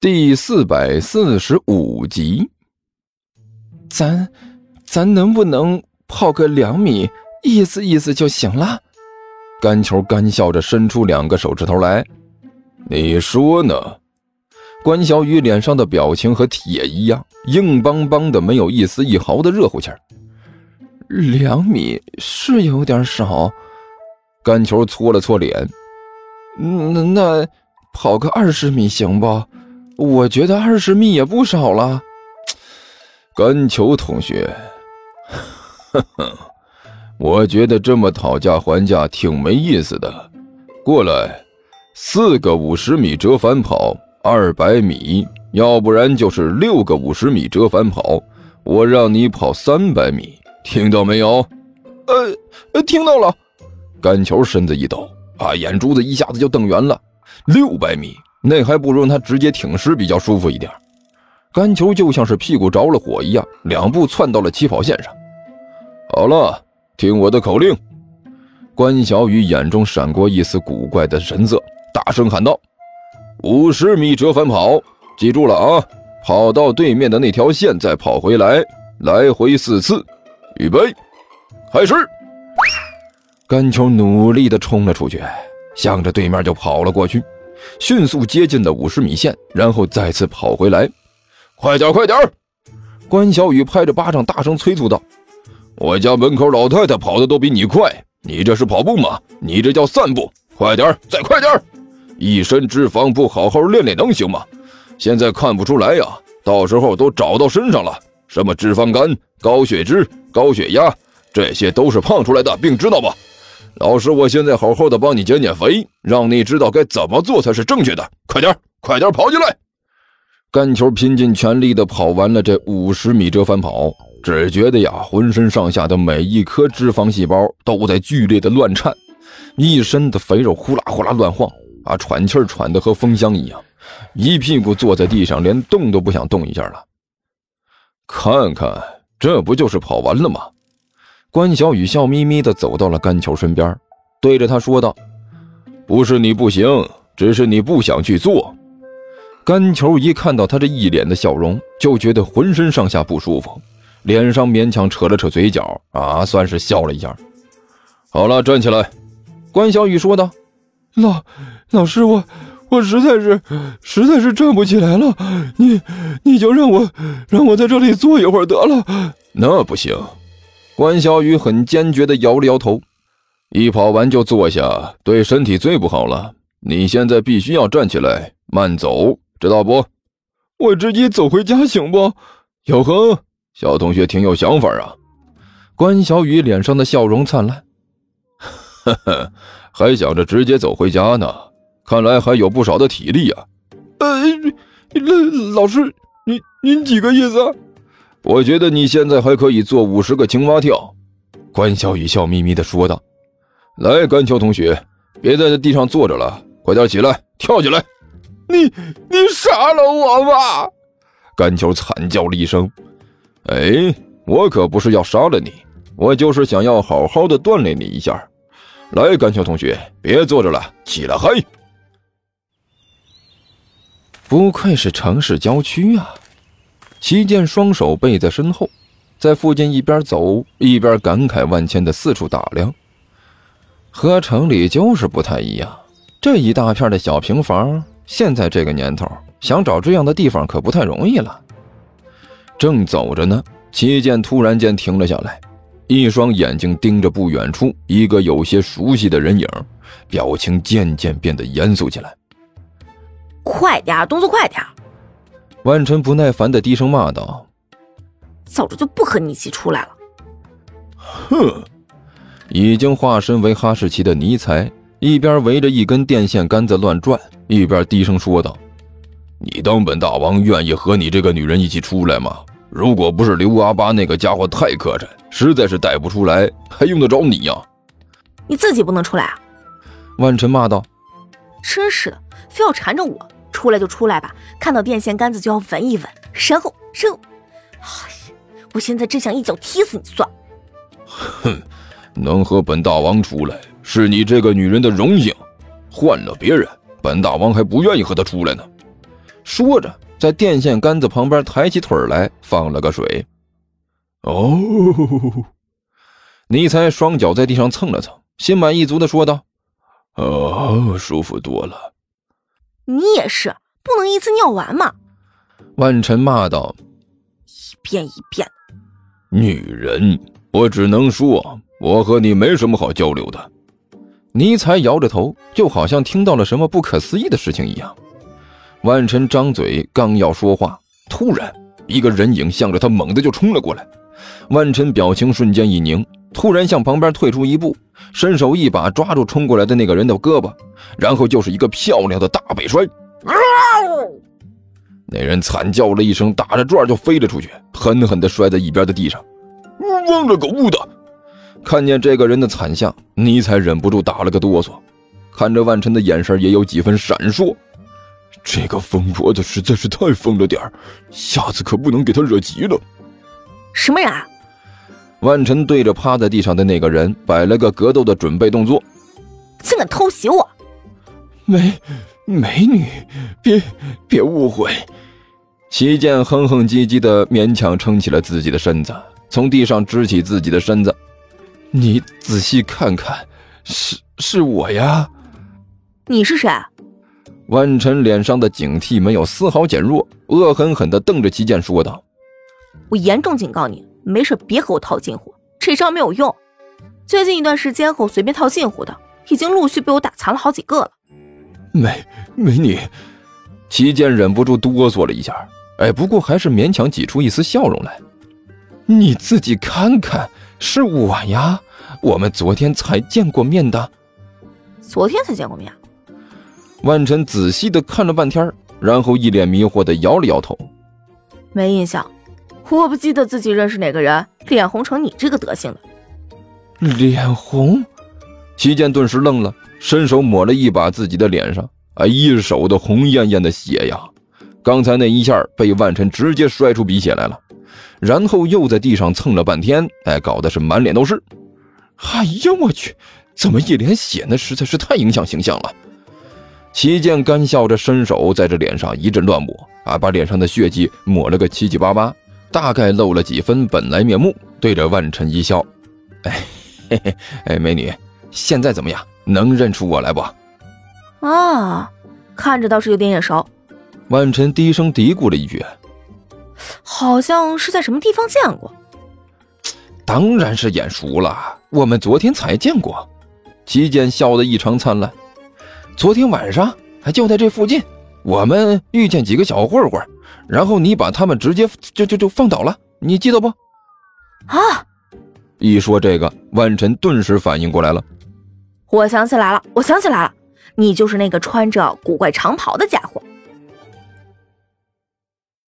第四百四十五集，咱咱能不能泡个两米，意思意思就行了？干球干笑着伸出两个手指头来，你说呢？关小雨脸上的表情和铁一样，硬邦邦的，没有一丝一毫的热乎气儿。两米是有点少，干球搓了搓脸，那那跑个二十米行不？我觉得二十米也不少了，甘球同学，呵呵，我觉得这么讨价还价挺没意思的。过来，四个五十米折返跑，二百米，要不然就是六个五十米折返跑，我让你跑三百米，听到没有？呃，听到了。甘球身子一抖，啊，眼珠子一下子就瞪圆了，六百米。那还不如让他直接挺尸比较舒服一点。甘球就像是屁股着了火一样，两步窜到了起跑线上。好了，听我的口令。关小雨眼中闪过一丝古怪的神色，大声喊道：“五十米折返跑，记住了啊！跑到对面的那条线，再跑回来，来回四次。预备，开始！”甘球努力地冲了出去，向着对面就跑了过去。迅速接近了五十米线，然后再次跑回来。快点，快点！关小雨拍着巴掌，大声催促道：“我家门口老太太跑的都比你快，你这是跑步吗？你这叫散步！快点，再快点！一身脂肪不好好练练能行吗？现在看不出来呀，到时候都长到身上了。什么脂肪肝、高血脂、高血压，这些都是胖出来的病，知道吧？”老师，我现在好好的帮你减减肥，让你知道该怎么做才是正确的。快点，快点跑进来！甘球拼尽全力的跑完了这五十米折返跑，只觉得呀，浑身上下的每一颗脂肪细胞都在剧烈的乱颤，一身的肥肉呼啦呼啦乱晃，啊，喘气喘的和风箱一样，一屁股坐在地上，连动都不想动一下了。看看，这不就是跑完了吗？关小雨笑眯眯地走到了甘球身边，对着他说道：“不是你不行，只是你不想去做。”甘球一看到他这一脸的笑容，就觉得浑身上下不舒服，脸上勉强扯了扯嘴角，啊，算是笑了一下。好了，站起来。”关小雨说道。“老老师，我我实在是实在是站不起来了，你你就让我让我在这里坐一会儿得了。”那不行。关小雨很坚决地摇了摇头，一跑完就坐下，对身体最不好了。你现在必须要站起来，慢走，知道不？我直接走回家行不？哟呵，小同学挺有想法啊！关小雨脸上的笑容灿烂，呵呵，还想着直接走回家呢，看来还有不少的体力呀。呃，老老师，您您几个意思啊？我觉得你现在还可以做五十个青蛙跳，关小雨笑眯眯地说道：“来，甘秋同学，别在这地上坐着了，快点起来，跳起来！”你你杀了我吧！甘秋惨叫了一声：“哎，我可不是要杀了你，我就是想要好好的锻炼你一下。来，甘秋同学，别坐着了，起来嗨！”不愧是城市郊区啊！齐健双手背在身后，在附近一边走一边感慨万千的四处打量。和城里就是不太一样，这一大片的小平房，现在这个年头想找这样的地方可不太容易了。正走着呢，齐健突然间停了下来，一双眼睛盯着不远处一个有些熟悉的人影，表情渐渐变得严肃起来。快点，动作快点！万晨不耐烦的低声骂道：“早知就不和你一起出来了。”哼！已经化身为哈士奇的尼才一边围着一根电线杆子乱转，一边低声说道：“你当本大王愿意和你这个女人一起出来吗？如果不是刘阿八那个家伙太磕碜，实在是带不出来，还用得着你呀？你自己不能出来啊！”万晨骂道：“真是的，非要缠着我。”出来就出来吧，看到电线杆子就要闻一闻，然后，然后，哎呀，我现在真想一脚踢死你算了。哼，能和本大王出来是你这个女人的荣幸，换了别人，本大王还不愿意和她出来呢。说着，在电线杆子旁边抬起腿来，放了个水。哦，尼才双脚在地上蹭了蹭，心满意足的说道：“哦，舒服多了。”你也是，不能一次尿完嘛！万晨骂道：“一遍一遍的，女人，我只能说，我和你没什么好交流的。”尼才摇着头，就好像听到了什么不可思议的事情一样。万晨张嘴刚要说话，突然一个人影向着他猛地就冲了过来。万晨表情瞬间一凝，突然向旁边退出一步，伸手一把抓住冲过来的那个人的胳膊，然后就是一个漂亮的大背摔。那人惨叫了一声，打着转就飞了出去，狠狠地摔在一边的地上。忘了狗的！看见这个人的惨相，尼才忍不住打了个哆嗦，看着万晨的眼神也有几分闪烁。这个疯婆子实在是太疯了点下次可不能给他惹急了。什么人？万晨对着趴在地上的那个人摆了个格斗的准备动作。竟敢偷袭我！美美女，别别误会。齐剑哼哼唧唧的，勉强撑起了自己的身子，从地上支起自己的身子。你仔细看看，是是我呀。你是谁？万晨脸上的警惕没有丝毫减弱，恶狠狠地瞪着齐剑说道：“我严重警告你，没事别和我套近乎，这招没有用。最近一段时间和我随便套近乎的，已经陆续被我打残了好几个了。”美美女，齐剑忍不住哆嗦了一下，哎，不过还是勉强挤出一丝笑容来。你自己看看，是我呀，我们昨天才见过面的。昨天才见过面。万晨仔细的看了半天，然后一脸迷惑的摇了摇头，没印象，我不记得自己认识哪个人脸红成你这个德行了。脸红？齐剑顿时愣了。伸手抹了一把自己的脸上，啊，一手的红艳艳的血呀！刚才那一下被万晨直接摔出鼻血来了，然后又在地上蹭了半天，哎，搞得是满脸都是。哎呀，我去，怎么一脸血呢？实在是太影响形象了。齐剑干笑着伸手在这脸上一阵乱抹，啊，把脸上的血迹抹了个七七八八，大概露了几分本来面目，对着万晨一笑，哎，嘿嘿，哎，美女，现在怎么样？能认出我来不？啊，看着倒是有点眼熟。万晨低声嘀咕了一句：“好像是在什么地方见过。”当然是眼熟了，我们昨天才见过。齐剑笑得异常灿烂。昨天晚上还就在这附近，我们遇见几个小混混，然后你把他们直接就就就放倒了，你记得不？啊！一说这个，万晨顿时反应过来了。我想起来了，我想起来了，你就是那个穿着古怪长袍的家伙。